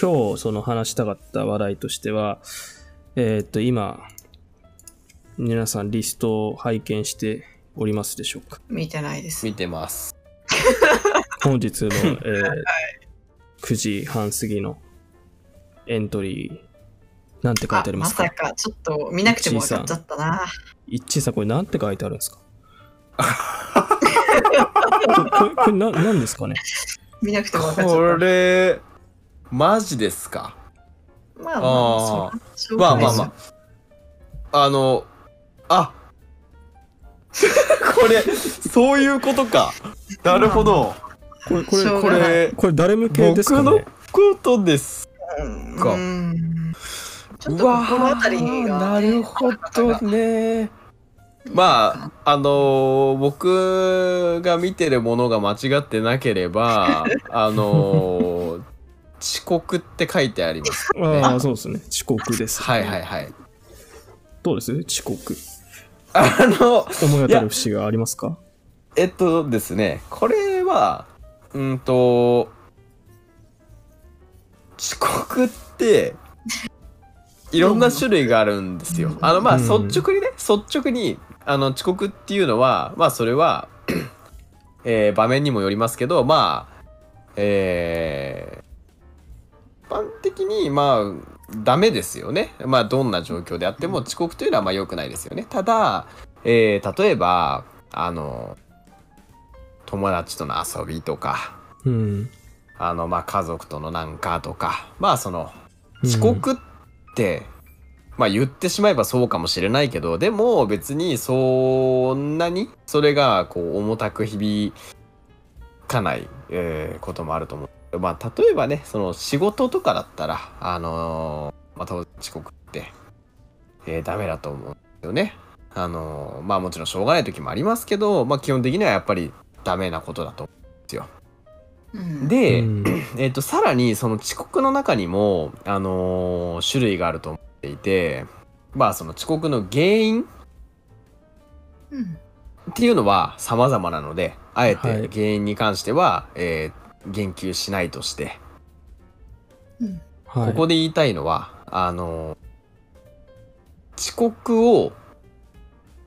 今日その話したかった話題としては、えーっと、今、皆さんリストを拝見しておりますでしょうか？見てないです。見てます。本日の、えー 9時半過ぎのエントリー、なんて書いてありまか？ますさか、ちょっと見なくても分かっちゃったな。一致さん、これなんて書いてあるんですか？これな、なんですかね？見なくても分かっちこゃっれ、マジですか？た。まあまああ、ーまあまあまあ。あの、あ これ、そういうことか。なるほど。これ、これ、こしょうがないれ、これ誰向けですか僕のねことです。うんか？うんちょっとここの辺りが、なるほどね。まあ、あのー僕が見てるものが間違ってなければ、あのー遅刻って書いてあります。ああ、そうですね。遅刻です、はいはいはい。どうです？遅刻。あの、思い当たる節がありますか？えっとですね、これは、うんと、遅刻って、いろんな種類があるんですよ。あの、まあ、うん率直にね、率直に、あの、遅刻っていうのは、まあ、それは、えー場面にもよりますけど、まあ、え般的に、まあ、ダメですよね。まあ、どんな状況であっても遅刻というのは、まあ、良くないですよね。ただ、えー例えば、あの、友達との遊びとか、うん。あの、まあ、家族とのなんかとか、まあ、その、遅刻って、まあ、言ってしまえばそうかもしれないけど、でも別にそんなにそれがこう重たく響かない、えーこともあると思う。まあ、例えばね、その仕事とかだったら、あのーまあ、当然遅刻って、えーダメだと思うんですよね。あのーまあもちろんしょうがない時もありますけど、まあ基本的にはやっぱりダメなことだと思うんですよ。うんで、うんえっとさらにその遅刻の中にも、あのー種類があると思っていてまあその遅刻の原因うんっていうのは様々なのであえはいて原因に関しては、えー言及しないとして、うん。はい、ここで言いたいのはあのー遅刻を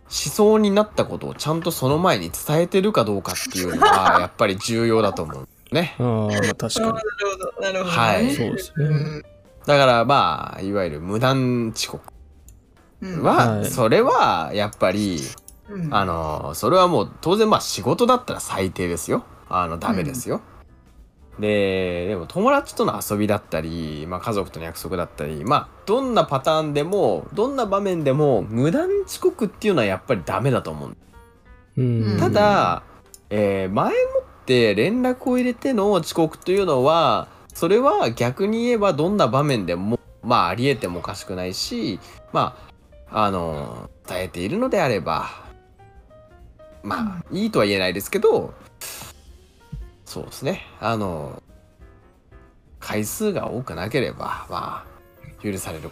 しそうになったことをちゃんとその前に伝えてるかどうかっていうのは やっぱり重要だと思うね。ああ、まあ確かなるほど、なるほど。ね。はい。そうですね。うん。だからまあいわゆる無断遅刻。うん。は、はい。それはやっぱりうん。あのそれはもう当然まあ仕事だったら最低ですよ。あのダメですよ、ででも友達との遊びだったり、まあ、家族との約束だったりまあどんなパターンでもどんな場面でも無断遅刻っていうのはやっぱりダメだと思ううん。ただ、えー前もって連絡を入れての遅刻というのはそれは逆に言えばどんな場面でもまあありえてもおかしくないしまああの伝えているのであればまあいいとは言えないですけどそうですねあの回数が多くなければまあ許される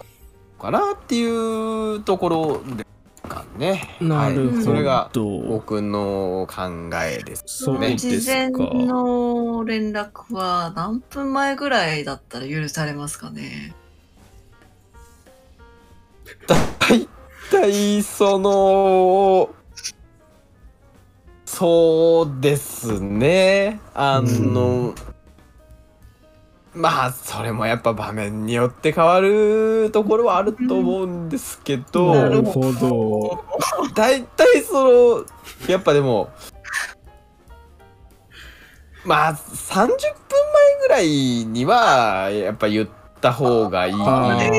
かなっていうところですかね。なるほど。はい、それが僕の考えです。そうねです事前か。の連絡は何分前ぐらいだったら許されますかね？大体そのそうですねあの、まあそれもやっぱ場面によって変わるところはあると思うんですけど、なるほど。大体そのやっぱでもまあ30分前ぐらいにはやっぱ言った方がいい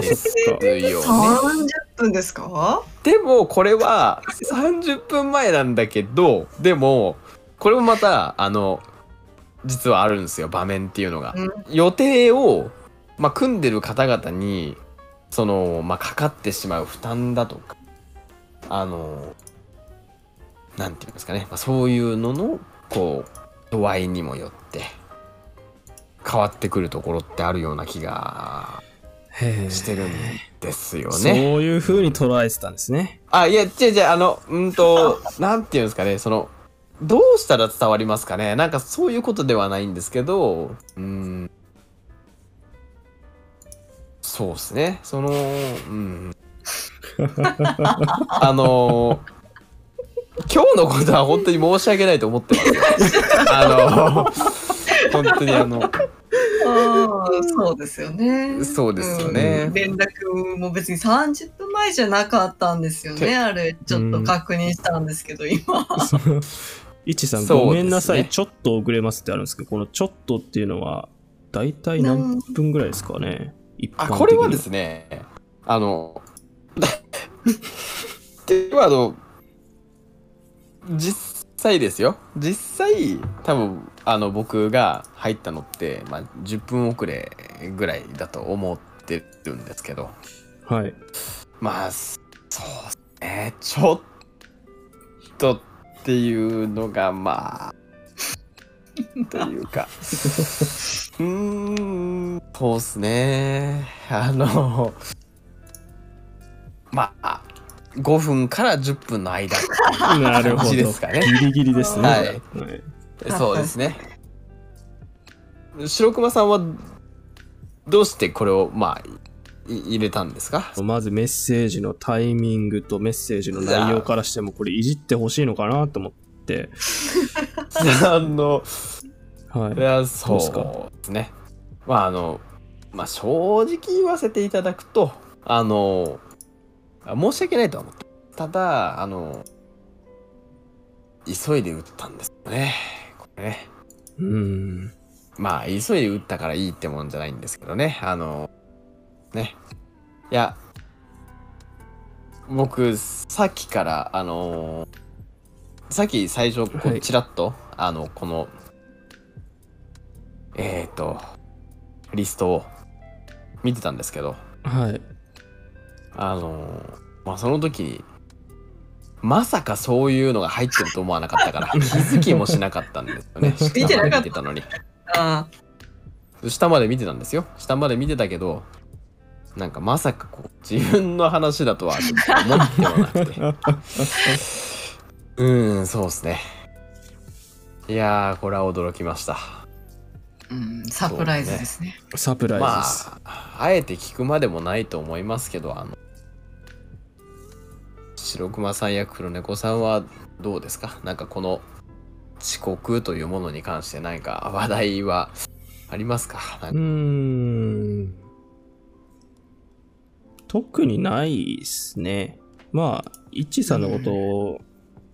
ですよね。30分ですか？でもこれは30分前なんだけどでもこれもまたあの実はあるんですよ場面っていうのが。うん。予定を、まあ、組んでる方々にその、まあ、かかってしまう負担だとかあのなんていうんですかね、まあ、そういうののこう度合いにもよって変わってくるところってあるような気がしてるんですよそうね。いう風に捉えてたんですね。あ、いや、違う違う、あの、うんと、なんていうんですかね、その、どうしたら伝わりますかねなんかそういうことではないんですけど、うーん。そうですね。その、うん。あの今日のことは本当に申し訳ないと思ってますよ。あの本当にあの、そうですよね。そうですよねうん連絡も別に30分前じゃなかったんですよてね。あれ、ちょっと確認したんですけど、今。いちさん、ねごめんなさい、ちょっと遅れますってあるんですけど、このちょっとっていうのは、大体何分ぐらいですかね？一般あ、的にこれはですね、あの、ではあの、実際ですよ。実際、多分、あの、僕が入ったのって、まあ、10分遅れぐらいだと思ってるんですけど、はい。まあ、そうですね、ちょっとっていうのが、まあ、というか、うーん、そうっすね、あの、まあ、5分から10分の間っていうなるほど。感じですかね。ギリギリですね。はいはいそうですね。白熊さんは、どうしてこれを、まあ、い入れたんですか？まずメッセージのタイミングとメッセージの内容からしても、これいじってほしいのかなと思って、あの、はいい。や、そうですね。まあ、あの、まあ、正直言わせていただくと、あの、あ申し訳ないとは思って。ただ、あの、急いで打ったんですよね。これね。うん。まあ、急いで打ったからいいってもんじゃないんですけどね。あの、ね。いや、僕、さっきから、あのさっき最初、こう、はいちらっと、あの、この、えっ、ー、と、リストを見てたんですけど、はい。あのまあ、その時に、まさかそういうのが入ってると思わなかったから、気づきもしなかったんですよね。見てなかった下まで見てたのに。あ下まで見てたんですよ。下まで見てたけど、なんかまさかこう、自分の話だとは思ってもなくて。うーん、そうですね。いやー、これは驚きました。うん、サプライズですね。サプライズまです。あ、あえて聞くまでもないと思いますけど、あの、白熊さんや黒猫さんはどうですか？なんかこの遅刻というものに関して何か話題はありますか？かーん。特にないですね。まあ、イッチーさんのこ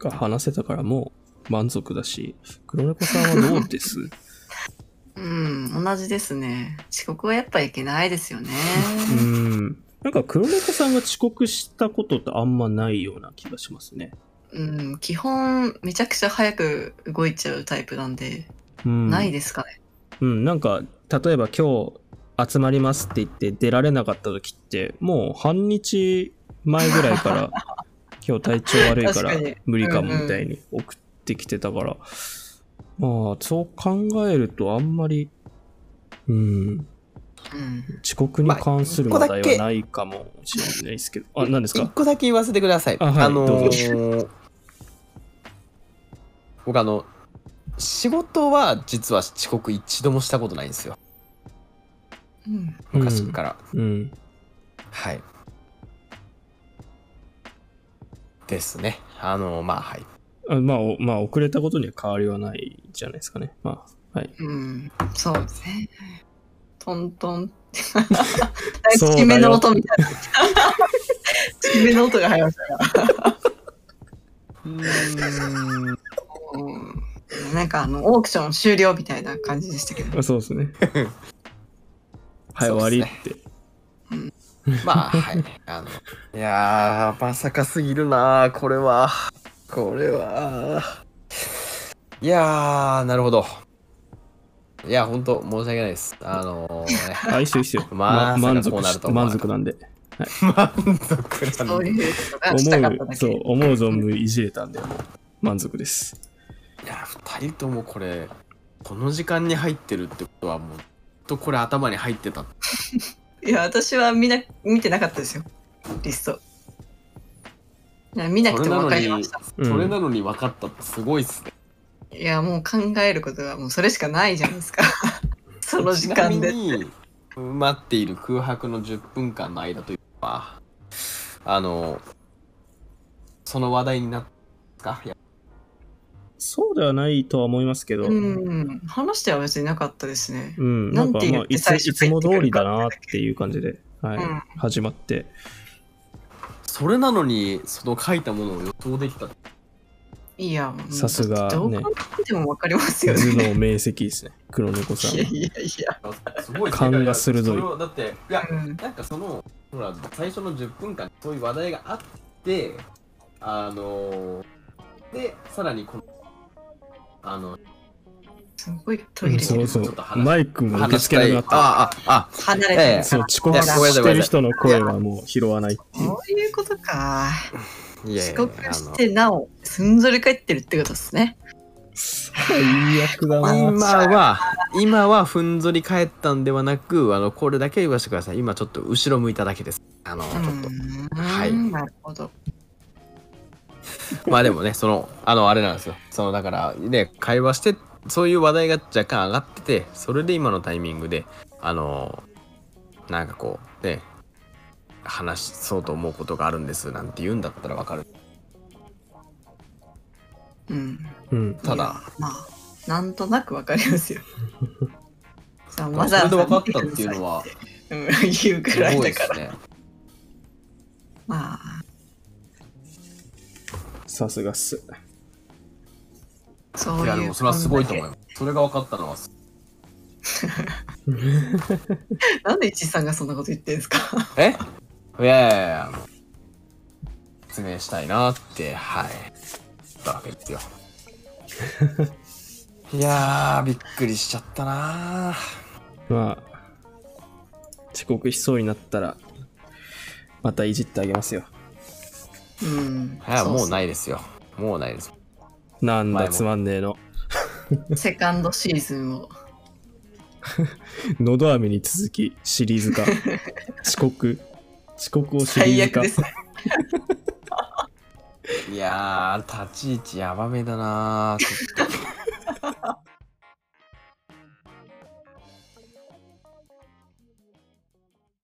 とが話せたからもう満足だし、黒猫さんはどうです？うん、同じですね。遅刻はやっぱいけないですよね。うーん。なんか黒猫さんが遅刻したことってあんまないような気がしますね。うん、基本めちゃくちゃ早く動いちゃうタイプなんで、うん。ないですかね。うん、なんか、例えば今日集まりますって言って出られなかった時って、もう半日前ぐらいから、今日体調悪いから無理かもうんうんみたいに送ってきてたから、まあ、そう考えるとあんまり、うん、うん。遅刻に関するまあ話題はないかもしれないですけど、あ、何です一か個だけ言わせてください。あはいのどうー僕あの、仕事は実は遅刻一度もしたことないんですよ。うん。昔から。うん。はい。ですね。あの、まあ、はい。あまあ、おまあ、遅れたことには変わりはないじゃないですかね。まあ、はい。うん。そうですね。トントン。そうだよ大きめの音みたいな。大きめの音が入りましたが。うーん。うんなんかあの、オークション終了みたいな感じでしたけど。あそうですね。はい、終わりって。まあ、はい。あの、いやー、まさかすぎるなこれは。これは。いやー、なるほど。いや、ほんと、申し訳ないです。あのー、ね、あ、一緒一緒。まさか満足こうなるしと満足なんで。満足そうなんで。そう、思う存分いじれたんで、もう満足です。いや、二人ともこれ、この時間に入ってるってことは、もう、とこれ頭に入ってた。いや、私は見な、見てなかったですよ。リスト。いや見なくても分かりました。うんそれなのに分かったってすごいっすね。いや、もう考えることはもうそれしかないじゃないですか。その時ちなみ間で。に、待っている空白の10分間の間というのは、あの、その話題になったか？そうではないとは思いますけど、ううん、ん。話しては別になかったですね。なんかなんて言まあいついつも通りだなっていう感じで、はいうん始まって、それなのに、その書いたものを予想できた。いや、もうさすがねどう考えてもわかりますよね。頭脳明晰ですね、黒猫さんは。いやいやいや。すごい勘が鋭いだって、いや、うんなんかその、ほら、最初の10分間、そういう話題があって、あので、さらにこの、あの、すごい途切れてる。そうそうマイクも受。付けなくなった。あ、あ、あ、離れてる。そう、遅刻してる人の声はもう拾わないっていう。そういうことか。遅刻してなお、すんぞり返ってるってことですね。最悪だな。今は、今はふんぞり返ったんではなく、あの、これだけ言わせてください。今ちょっと後ろ向いただけです。あの、ちょっと。とはいなるほど。まあでもね、その、あの、あれなんですよ。その、だから、ね、会話して、そういう話題が若干上がってて、それで今のタイミングで、あの、なんかこう、ね、話そうと思うことがあるんですなんて言うんだったらわかる。うん。うん。ただまあ、なんとなくわかりますよ。じゃあ、そわざわざれで分かったっていうのは、うん、言うくすらいだから。ごいですね。まあ、さすがっす。そういう。いや、でもそれはすごいと思います。それが分かったのは、なんで一さんがそんなこと言ってんすか？え？いやいやいや、説明したいなって、はい。言ったわけですよ。いやー、びっくりしちゃったなー。まあ、遅刻しそうになったら、またいじってあげますよ。うん。いや、もうい。ないですよ。もうないです。なんだつまんねえの。セカンドシーズンを。のど飴に続きシリーズ化。遅刻。遅刻をシリーズ化。最悪ですね。いやー、立ち位置やばめだなー。ちょっと